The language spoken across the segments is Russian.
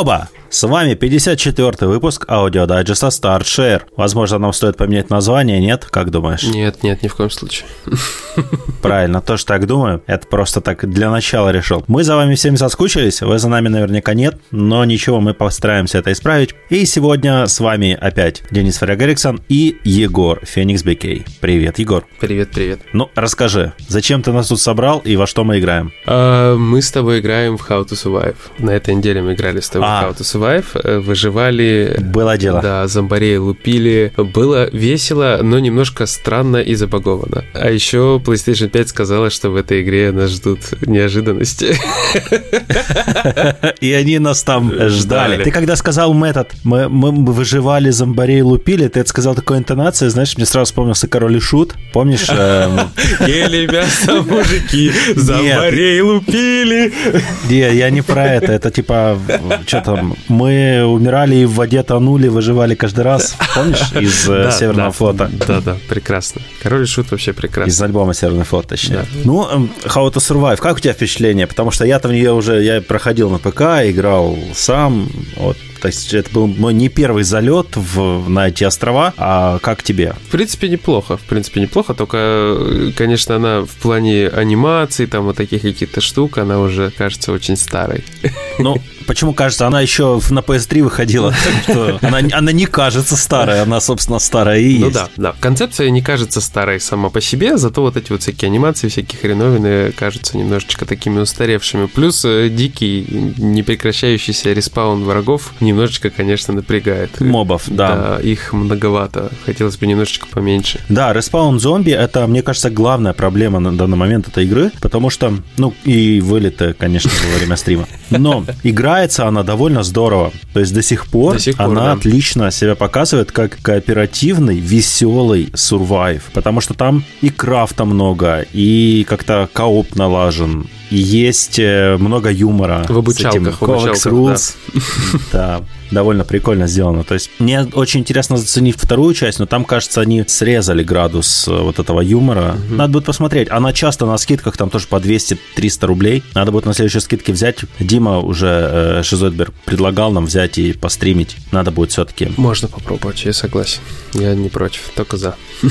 Nova. С вами 54-й выпуск аудиодайджеста StartShare. Возможно, нам стоит поменять название, нет? Как думаешь? Нет, нет, ни в коем случае. Правильно, тоже так думаю. Это просто так для начала решил. Мы за вами всеми соскучились, вы за нами наверняка нет, но ничего, мы постараемся это исправить. И сегодня с вами опять Денис Варяг Эриксон и Егор Феникс Бекей. Привет, Егор. Привет, привет. Ну, расскажи, зачем ты нас тут собрал и во что мы играем? А, мы с тобой играем в How to Survive. На этой неделе мы играли с тобой А. в How to Survive, э, выживали... Было дело. Да, зомбарей лупили. Было весело, но немножко странно и забаговано. А еще PlayStation 5 сказала, что в этой игре нас ждут неожиданности. И они нас там ждали. Ждали. Ты когда сказал метод, мы, мы выживали, зомбарей лупили, ты это сказал такой интонацией, знаешь, мне сразу вспомнился Король и Шут. Помнишь? эм, Ели мясо мужики, зомбарей лупили. Не, я не про это. Это типа, что там, мы умирали и в воде тонули, выживали каждый раз. Помнишь? Из э, Да, Северного да, флота. Да, да, прекрасно. Король и Шут вообще прекрасно. Из альбома Северный флот, точнее. Да. Ну, эм, How to Survive, как у тебя впечатление? Потому что я-то в нее уже, я проходил на ПК, играл сам, вот, то есть это был мой не первый залет в, на эти острова, а как тебе? В принципе, неплохо. В принципе, неплохо. Только, э, конечно, она в плане анимации, там вот таких каких-то штук, она уже кажется очень старой. Ну, почему кажется, она еще на PS3 выходила, она, она не кажется старой, она, собственно, старая и есть. Ну да, да. Концепция не кажется старой сама по себе, зато вот эти вот всякие анимации, всякие хреновины кажутся немножечко такими устаревшими. Плюс э, дикий, непрекращающийся респаун врагов немножечко, конечно, напрягает. Мобов, да. Да, их многовато. Хотелось бы немножечко поменьше. Да, респаун зомби это, мне кажется, главная проблема на данный момент этой игры, потому что, ну, и вылеты, конечно, во время стрима. Но играется она довольно здорово. То есть до сих пор, До сих пор, она да. отлично себя показывает как кооперативный, веселый survive. Потому что там и крафта много, и как-то кооп налажен. И есть э, много юмора. В обучалках, с этим в обучалках, Rules. Да, довольно прикольно сделано. То есть мне очень интересно заценить вторую часть, но там, кажется, они срезали градус э, вот этого юмора. Надо будет посмотреть. Она часто на скидках, там тоже по 200-300 рублей. Надо будет на следующей скидке взять. Дима уже, э, Шизотберг, предлагал нам взять и постримить. Надо будет все-таки. Можно попробовать, я согласен. Я не против, только за.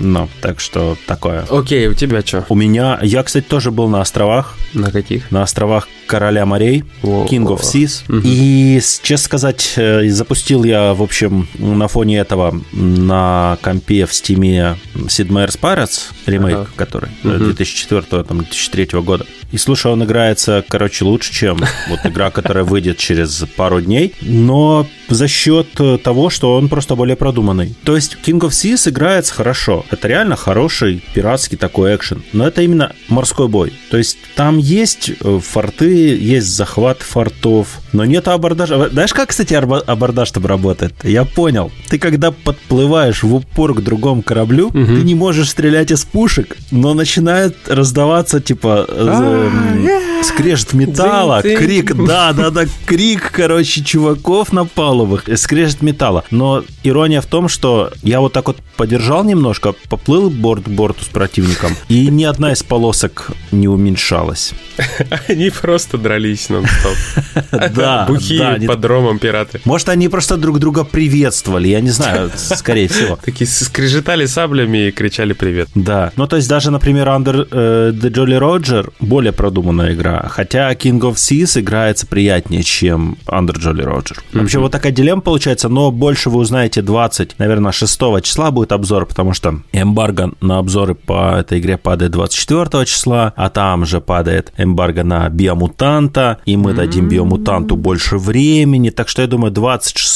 Ну, так что такое. Окей, у тебя что? У меня... Я, кстати, тоже был на островах. На каких? на островах Короля морей, King of. Seas. И, честно сказать, э, запустил я, в общем, на фоне этого на компе в стиме Sid Meier's Pirates, ремейк, Ага. который. 2004 там, 2003 года. И слушай, он играется, короче, лучше, чем вот игра, которая выйдет через пару дней, но за счет э, того, что он просто более продуманный. То есть King of Seas играется хорошо. Это реально хороший пиратский такой экшен. Но это именно морской бой. То есть там есть форты, есть захват фортов, но нет абордажа. Знаешь, как, кстати, абордаж там работает? Я понял. Ты когда подплываешь в упор к другому кораблю, Мгм. ты не можешь стрелять из пушек, но начинает раздаваться, типа, э, м, скрежет металла, крик, да, да, да, крик, короче, чуваков на палубах, э, скрежет металла. Но ирония в том, что я вот так вот подержал немножко, поплыл борт к борту с противником, и ни одна из полосок не уменьшалась. Они просто дрались нон-стоп. Да, Бухие под ромом пираты. Может, они просто друг друга приветствовали, я не знаю, скорее всего. Такие скрежетали саблями и кричали привет. Да. Ну, то есть даже, например, Under э, the Jolly Roger более продуманная игра. Хотя King of Seas играется приятнее, чем Under Jolly Roger. Вообще, вот такая дилемма получается, но больше вы узнаете 20, наверное, 6 числа будет обзор, потому что эмбарго на обзоры по этой игре падает 24 числа, а там же падает эмбарго на Биомутанта, и мы дадим Биомутанту больше времени. Так что я думаю, 26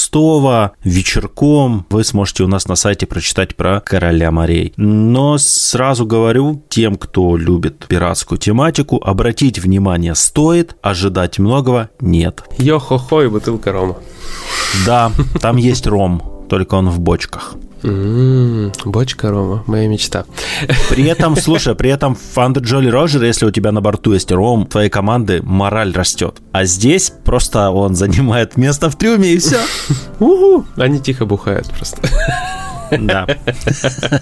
вечерком вы сможете у нас на сайте прочитать про Короля морей. Но сразу говорю тем, кто любит пиратскую тематику, обратить внимание стоит, ожидать многого нет. Йо-хо-хо и бутылка рома. Да, там есть ром, только он в бочках. М, Бочка рома, моя мечта. При этом, слушай, при этом в Under Jolly Roger, если у тебя на борту есть ром, твоей команды мораль растет. А здесь просто он занимает место в трюме и все. Они тихо бухают просто. Да.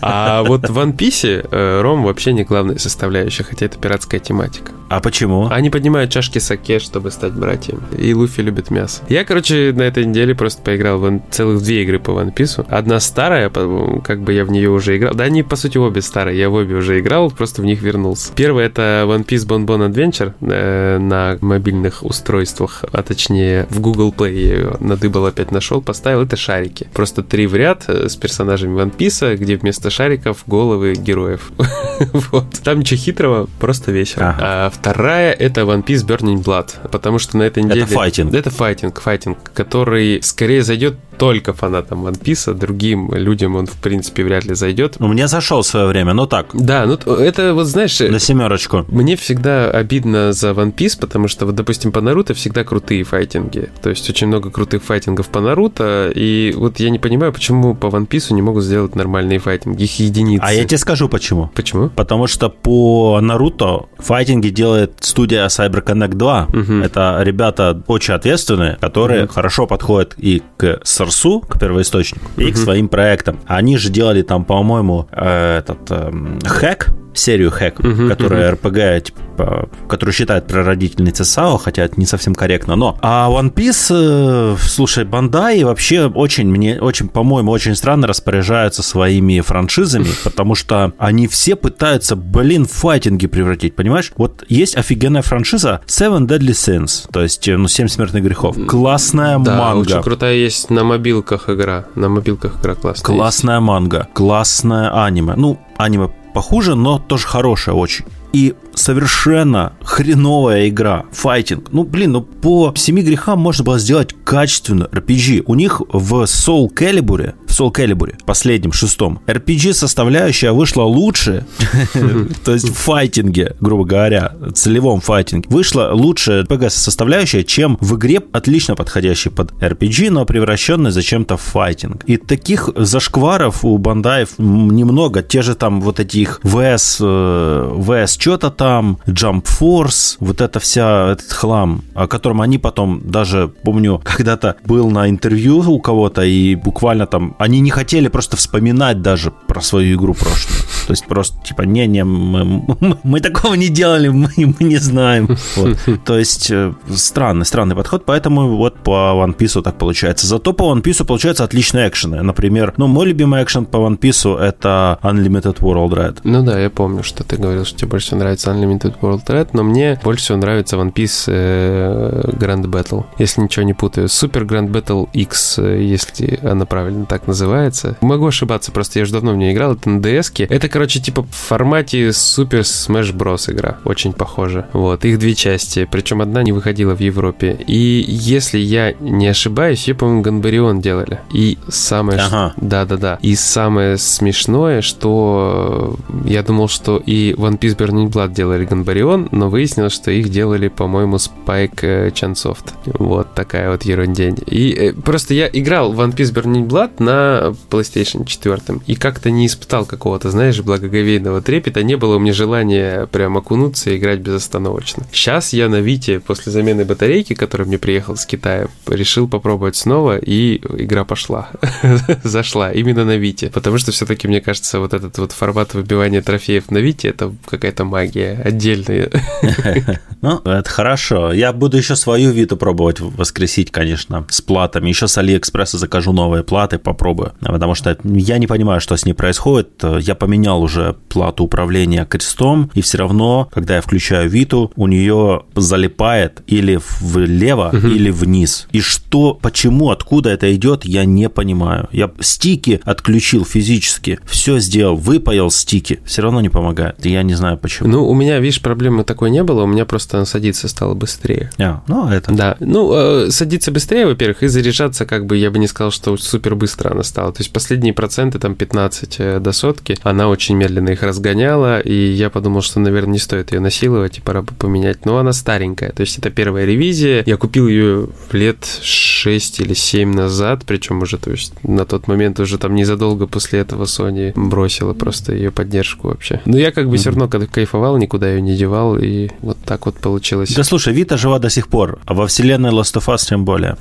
А вот в One Piece э, ром вообще не главная составляющая, хотя это пиратская тематика. А почему? Они поднимают чашки саке, чтобы стать братьями. И Луфи любит мясо. Я, короче, на этой неделе просто поиграл в целых две игры по One Piece. Одна старая, как бы я в нее уже играл. Да, они, по сути, обе старые. Я в обе уже играл, просто в них вернулся. Первая это One Piece Bon Bon Adventure э, на мобильных устройствах, а точнее в Google Play я ее надыбал опять нашел, поставил. Это шарики. Просто три в ряд э, с персонажами One Piece, где вместо шариков головы героев. вот. Там ничего хитрого, просто весело. Ага. А вторая это One Piece Burning Blood, потому что на этой неделе... Это файтинг. Это файтинг, файтинг, который скорее зайдет только фанатам One Piece, а другим людям он, в принципе, вряд ли зайдет. У меня зашел в свое время, но так. Да, ну это вот, знаешь... На семерочку. Мне всегда обидно за One Piece, потому что, вот, допустим, по Наруто всегда крутые файтинги. То есть очень много крутых файтингов по Наруто, и вот я не понимаю, почему по One Piece не могут сделать нормальные файтинги. Их единицы. А я тебе скажу, почему. Почему? Потому что по Наруто файтинги делает студия CyberConnect 2. Угу. Это ребята очень ответственные, которые угу. хорошо подходят и к Сорсу, к первоисточнику, и к своим проектам. Они же делали там, по-моему, э, этот э, хэк, серию хэк, uh-huh, которая uh-huh. RPG, типа, которую считают прародительницей САО, хотя это не совсем корректно, но... А One Piece, э, слушай, Бандай вообще очень, мне очень, по-моему, очень странно распоряжаются своими франшизами, потому что они все пытаются, блин, файтинги превратить, понимаешь? Вот есть офигенная франшиза Seven Deadly Sins, то есть, ну, Семь смертных грехов. Классная да, манга. очень крутая есть на мобилках игра. На мобилках игра классная. Классная есть. манга, классная аниме. Ну, аниме похуже, но тоже хорошая очень. И совершенно хреновая игра, файтинг. Ну, блин, ну по семи грехам можно было сделать качественную RPG. У них в Soul Calibur, в Soul Calibur, последнем, шестом, RPG составляющая вышла лучше, то есть в файтинге, грубо говоря, целевом файтинге, вышла лучше RPG составляющая, чем в игре отлично подходящей под RPG, но превращенной зачем-то в файтинг. И таких зашкваров у бандаев немного. Те же там вот эти их VS, VS что-то там, Jump Force, вот это вся, этот хлам, о котором они потом даже, помню, когда-то был на интервью у кого-то, и буквально там, они не хотели просто вспоминать даже про свою игру прошлую. То есть просто типа, не-не, мы, мы, мы такого не делали, мы, мы не знаем. Вот. То есть э, странный, странный подход, поэтому вот по One Piece так получается. Зато по One Piece получается отличные экшены. Например, ну, мой любимый экшен по One Piece это Unlimited World Red. Ну да, я помню, что ты говорил, что тебе больше всего нравится Unlimited World Red, но мне больше всего нравится One Piece э, Grand Battle, если ничего не путаю. Super Grand Battle X, э, если она правильно так называется. Могу ошибаться, просто я уже давно в нее играл, это на DS. Это, короче, типа в формате Super Smash Bros. игра, очень похоже. Вот, их две части, причем одна не выходила в Европе. И если я не ошибаюсь, ее, по-моему, Ганбарион делали. И самое... Ага. Да-да-да. И самое смешное, что я думал, что и One Piece Burning Blood делали Ганбарион, но выяснилось, что их делали, по-моему, Spike Chunsoft. Вот такая вот ерундень. И э, просто я играл в One Piece Burning Blood на PlayStation 4 и как-то не испытал какого-то, знаешь, благоговейного трепета, не было у меня желания прям окунуться и играть безостановочно. Сейчас я на Вите после замены батарейки, которая мне приехал с Китая, решил попробовать снова, и игра пошла. Зашла именно на Вите. Потому что все-таки, мне кажется, вот этот вот формат выбивания трофеев на Вите, это какая-то магия отдельная. Ну, это хорошо. Я буду еще свою Виту пробовать воскресить, конечно, с платами. Еще с Алиэкспресса закажу новые платы, попробую. Потому что я не понимаю, что с ней происходит. Я поменял уже плату управления крестом, и все равно, когда я включаю Виту, у нее залипает или влево, угу. или вниз. И что, почему, откуда это идет, я не понимаю. Я стики отключил физически, все сделал, выпаял стики, все равно не помогает. Я не знаю почему. Ну, у меня, видишь, проблемы такой не было, у меня просто она садиться стало быстрее. А, ну, это... Да, ну, э, садиться быстрее, во-первых, и заряжаться, как бы, я бы не сказал, что супер быстро она стала. То есть последние проценты, там, 15 э, до сотки, она очень медленно их разгоняла, и я подумал, что, наверное, не стоит ее насиловать, и пора бы поменять. Но она старенькая, то есть это первая ревизия. Я купил ее лет 6 или 7 назад, причем уже, то есть на тот момент уже там незадолго после этого Sony бросила просто ее поддержку вообще. Но я как бы mm-hmm. все равно когда кайфовал, никуда ее не девал, и вот так вот получилось. Да слушай, Вита жива до сих пор, а во вселенной Last of Us тем более.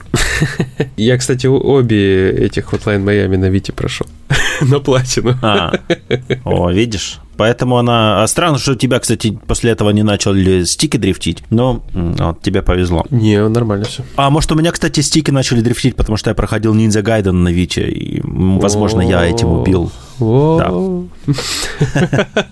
Я, кстати, обе этих Hotline Miami на Вите прошел. На платину. А, о, видишь? Поэтому она... А странно, что тебя, кстати, после этого не начали стики дрифтить, но вот, тебе повезло. Не, нормально все. А может, у меня, кстати, стики начали дрифтить, потому что я проходил ниндзя гайден на Вите, и, возможно, я этим убил. Да.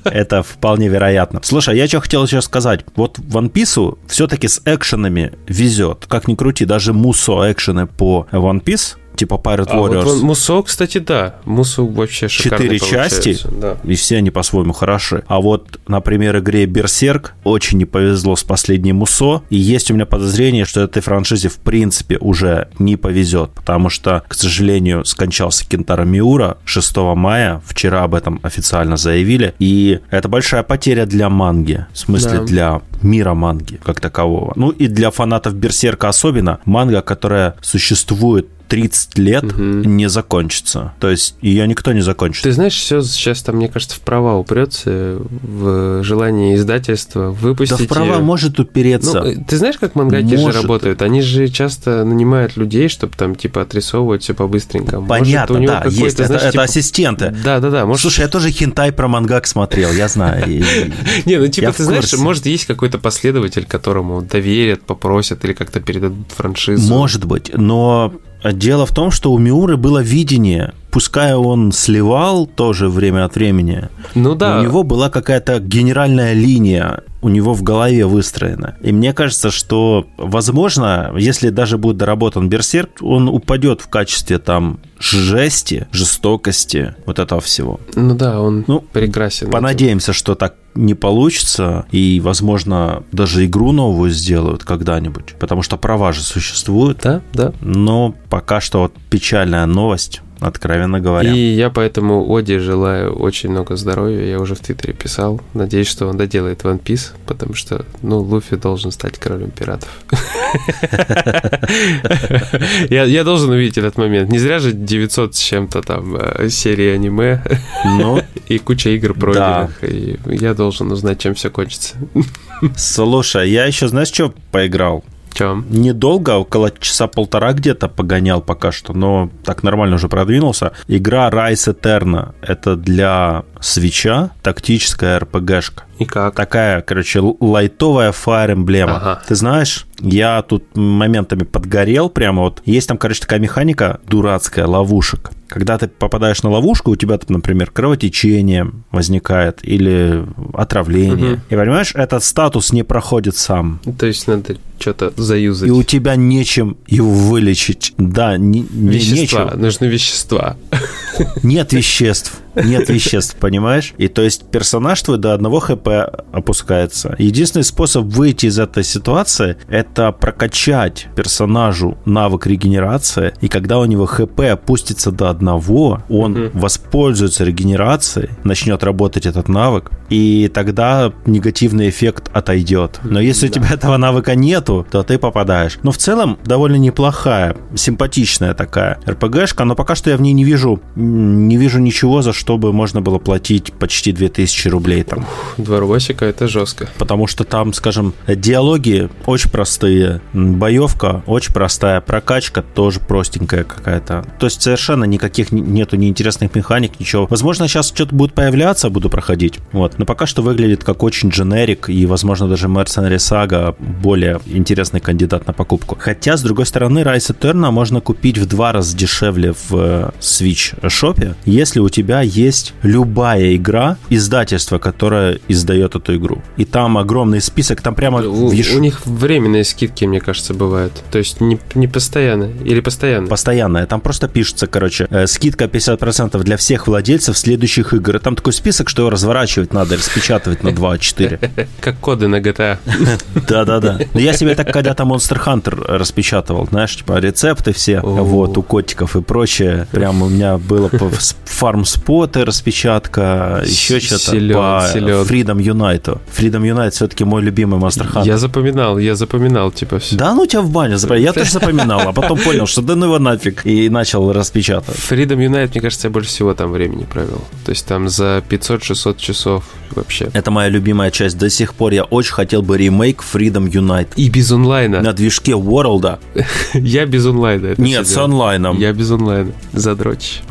Это вполне вероятно. Слушай, я что хотел сейчас сказать. Вот One Piece все-таки с экшенами везет. Как ни крути, даже мусо экшены по One Piece типа Pirate а Warriors. Вот Мусо, кстати, да. Мусо вообще шикарный Четыре части, да. и все они по-своему хороши. А вот, например, игре Берсерк очень не повезло с последней Мусо, и есть у меня подозрение, что этой франшизе в принципе уже не повезет, потому что, к сожалению, скончался Кентара Миура 6 мая, вчера об этом официально заявили, и это большая потеря для манги, в смысле да. для мира манги как такового. Ну и для фанатов Берсерка особенно, манга, которая существует 30 лет угу. не закончится. То есть ее никто не закончит. Ты знаешь, все сейчас там, мне кажется, в права упрется, в желание издательства выпустить Да в права ее. может упереться. Ну, ты знаешь, как мангаки может. же работают? Они же часто нанимают людей, чтобы там, типа, отрисовывать все по-быстренькому. Понятно, может, да, есть. Это, знаешь, это типа... ассистенты. Да, да, да. Может... Слушай, я тоже хентай про мангак смотрел, я знаю. Не, ну типа, ты знаешь, может, есть какой-то последователь, которому доверят, попросят или как-то передадут франшизу. Может быть, но Дело в том, что у Миуры было видение, пускай он сливал тоже время от времени, ну да. у него была какая-то генеральная линия, у него в голове выстроена. И мне кажется, что, возможно, если даже будет доработан Берсерк, он упадет в качестве там жести, жестокости, вот этого всего. Ну да, он ну, прекрасен. Понадеемся, что так не получится, и, возможно, даже игру новую сделают когда-нибудь, потому что права же существуют. Да, да. Но пока что вот печальная новость откровенно говоря. И я поэтому Оди желаю очень много здоровья. Я уже в Твиттере писал. Надеюсь, что он доделает One Piece, потому что, ну, Луфи должен стать королем пиратов. я, должен увидеть этот момент. Не зря же 900 с чем-то там э, серии аниме ну, и куча игр пройденных. И я должен узнать, чем все кончится. Слушай, я еще, знаешь, что поиграл? Чем? Недолго, около часа полтора где-то погонял пока что, но так нормально уже продвинулся. Игра Rise Eterna. Это для свеча, тактическая РПГшка. И как? Такая, короче, лайтовая Fire Emblem. Ага. Ты знаешь, я тут моментами подгорел прямо вот. Есть там, короче, такая механика дурацкая, ловушек. Когда ты попадаешь на ловушку, у тебя, например, кровотечение возникает или отравление. Угу. И понимаешь, этот статус не проходит сам. То есть надо что-то заюзать. И у тебя нечем его вылечить. Да, не, вещества. нечем. Нужны вещества. Нет веществ. Нет веществ, понимаешь? И то есть персонаж твой до одного хп опускается. Единственный способ выйти из этой ситуации – это прокачать персонажу навык регенерации, и когда у него хп опустится до одного, он mm воспользуется регенерацией, начнет работать этот навык, и тогда негативный эффект отойдет. Но если да. у тебя этого навыка нету, то ты попадаешь. Но в целом довольно неплохая, симпатичная такая РПГшка, но пока что я в ней не вижу, не вижу ничего, за чтобы можно было платить почти 2000 рублей там. Два рубасика это жестко. Потому что там, скажем, диалоги очень простые, боевка очень простая, прокачка тоже простенькая какая-то. То есть совершенно никаких нету неинтересных механик, ничего. Возможно, сейчас что-то будет появляться, буду проходить. Вот. Но пока что выглядит как очень дженерик, и, возможно, даже Mercenary Saga более интересный кандидат на покупку. Хотя, с другой стороны, Rise Eterna можно купить в два раза дешевле в э, Switch шопе, если у тебя есть любая игра, издательство, которое издает эту игру. И там огромный список, там прямо... У, виш... у них временные скидки, мне кажется, бывают. То есть не, не постоянно или постоянно? Постоянная. Там просто пишется, короче, э, скидка 50% для всех владельцев следующих игр. И там такой список, что его разворачивать надо, распечатывать на 2.4. Как коды на GTA. Да-да-да. Я себе так когда-то Monster Hunter распечатывал, знаешь, типа рецепты все, вот, у котиков и прочее. Прям у меня было фармспоты распечатка, еще что-то по силен. Freedom Unite. Freedom Unite все-таки мой любимый Hunter. Я запоминал, я запоминал, типа все. Да, ну тебя в бане запоминал. Я тоже запоминал, а потом понял, что да ну его нафиг, и начал распечатывать. Freedom Unite, мне кажется, я больше всего там времени провел. То есть там за 500-600 часов вообще. Это моя любимая часть. До сих пор я очень хотел бы ремейк Freedom Unite. И без онлайна. На движке World. Я без онлайна. Нет, с онлайном. Я без онлайна. Задрочь.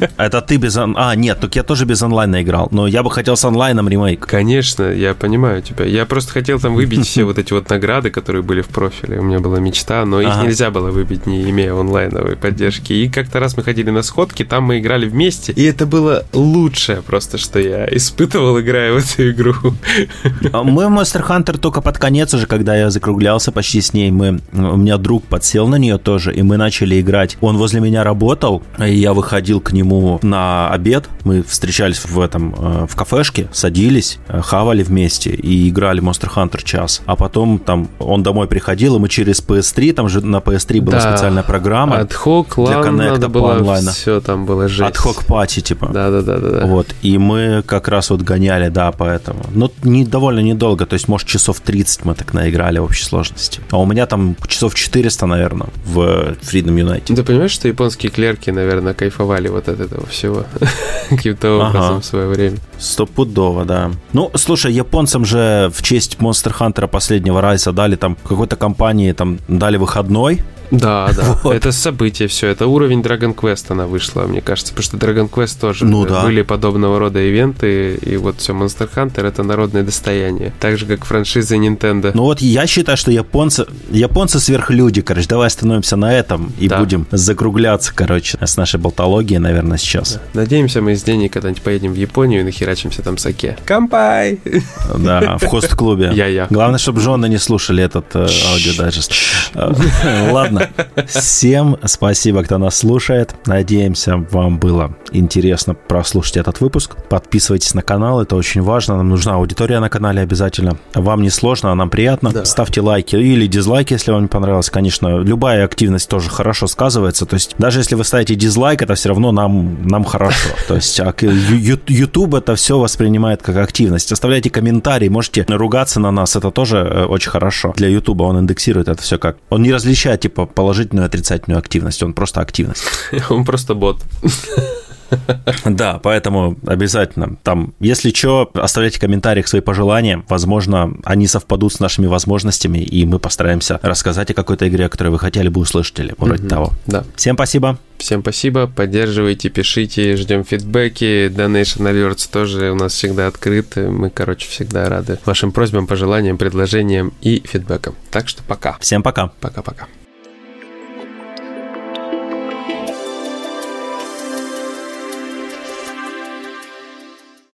Это ты без... А, нет, так я тоже без онлайна играл, но я бы хотел с онлайном ремейк. Конечно, я понимаю тебя. Я просто хотел там выбить все вот эти вот награды, которые были в профиле. У меня была мечта, но их нельзя было выбить, не имея онлайновой поддержки. И как-то раз мы ходили на сходки, там мы играли вместе, и это было лучшее просто, что я испытывал, играя в эту игру. А мы в Monster Hunter только под конец уже, когда я закруглялся почти с ней, мы, у меня друг подсел на нее тоже, и мы начали играть. Он возле меня работал, и я выходил к нему на обед, мы встречались в этом, э, в кафешке, садились, э, хавали вместе и играли Monster Hunter час. А потом там он домой приходил, и мы через PS3, там же на PS3 была да. специальная программа Ad для коннекта по онлайну. Все там было жесть. Ad пати, типа. Да, да, да, да. Вот. И мы как раз вот гоняли, да, поэтому. Но не, довольно недолго, то есть, может, часов 30 мы так наиграли в общей сложности. А у меня там часов 400, наверное, в Freedom United. Ты понимаешь, что японские клерки, наверное, кайфовали вот от этого всего каким-то образом ага. в свое время? Стопудово, да. Ну, слушай, японцам же в честь Monster Hunter последнего райса дали там какой-то компании, там дали выходной, да, да. Вот. Это событие все. Это уровень Dragon Quest она вышла, мне кажется. Потому что Dragon Quest тоже ну, да. были подобного рода ивенты. И вот все, Monster Hunter это народное достояние. Так же, как франшиза Nintendo. Ну вот я считаю, что японцы, японцы сверхлюди, короче. Давай остановимся на этом и да. будем закругляться, короче, с нашей болтологией, наверное, сейчас. Да. Надеемся, мы с Деней когда-нибудь поедем в Японию и нахерачимся там саке. Кампай! Да, в хост-клубе. Я-я. Главное, чтобы жены не слушали этот э, аудиодайджест. Ладно, Всем спасибо, кто нас слушает. Надеемся, вам было интересно прослушать этот выпуск. Подписывайтесь на канал, это очень важно. Нам нужна аудитория на канале обязательно. Вам не сложно, а нам приятно. Да. Ставьте лайки или дизлайки, если вам не понравилось. Конечно, любая активность тоже хорошо сказывается. То есть даже если вы ставите дизлайк, это все равно нам, нам хорошо. То есть а YouTube это все воспринимает как активность. Оставляйте комментарии, можете ругаться на нас, это тоже э, очень хорошо. Для YouTube он индексирует это все как... Он не различает, типа, положительную и отрицательную активность, он просто активность. Он просто бот. Да, поэтому обязательно там, если что, оставляйте в комментариях свои пожелания. Возможно, они совпадут с нашими возможностями, и мы постараемся рассказать о какой-то игре, которую вы хотели бы услышать или вроде того. Да. Всем спасибо. Всем спасибо, поддерживайте, пишите, ждем фидбэки. Donation Alerts тоже у нас всегда открыты. Мы, короче, всегда рады вашим просьбам, пожеланиям, предложениям и фидбэкам. Так что пока. Всем пока. Пока-пока.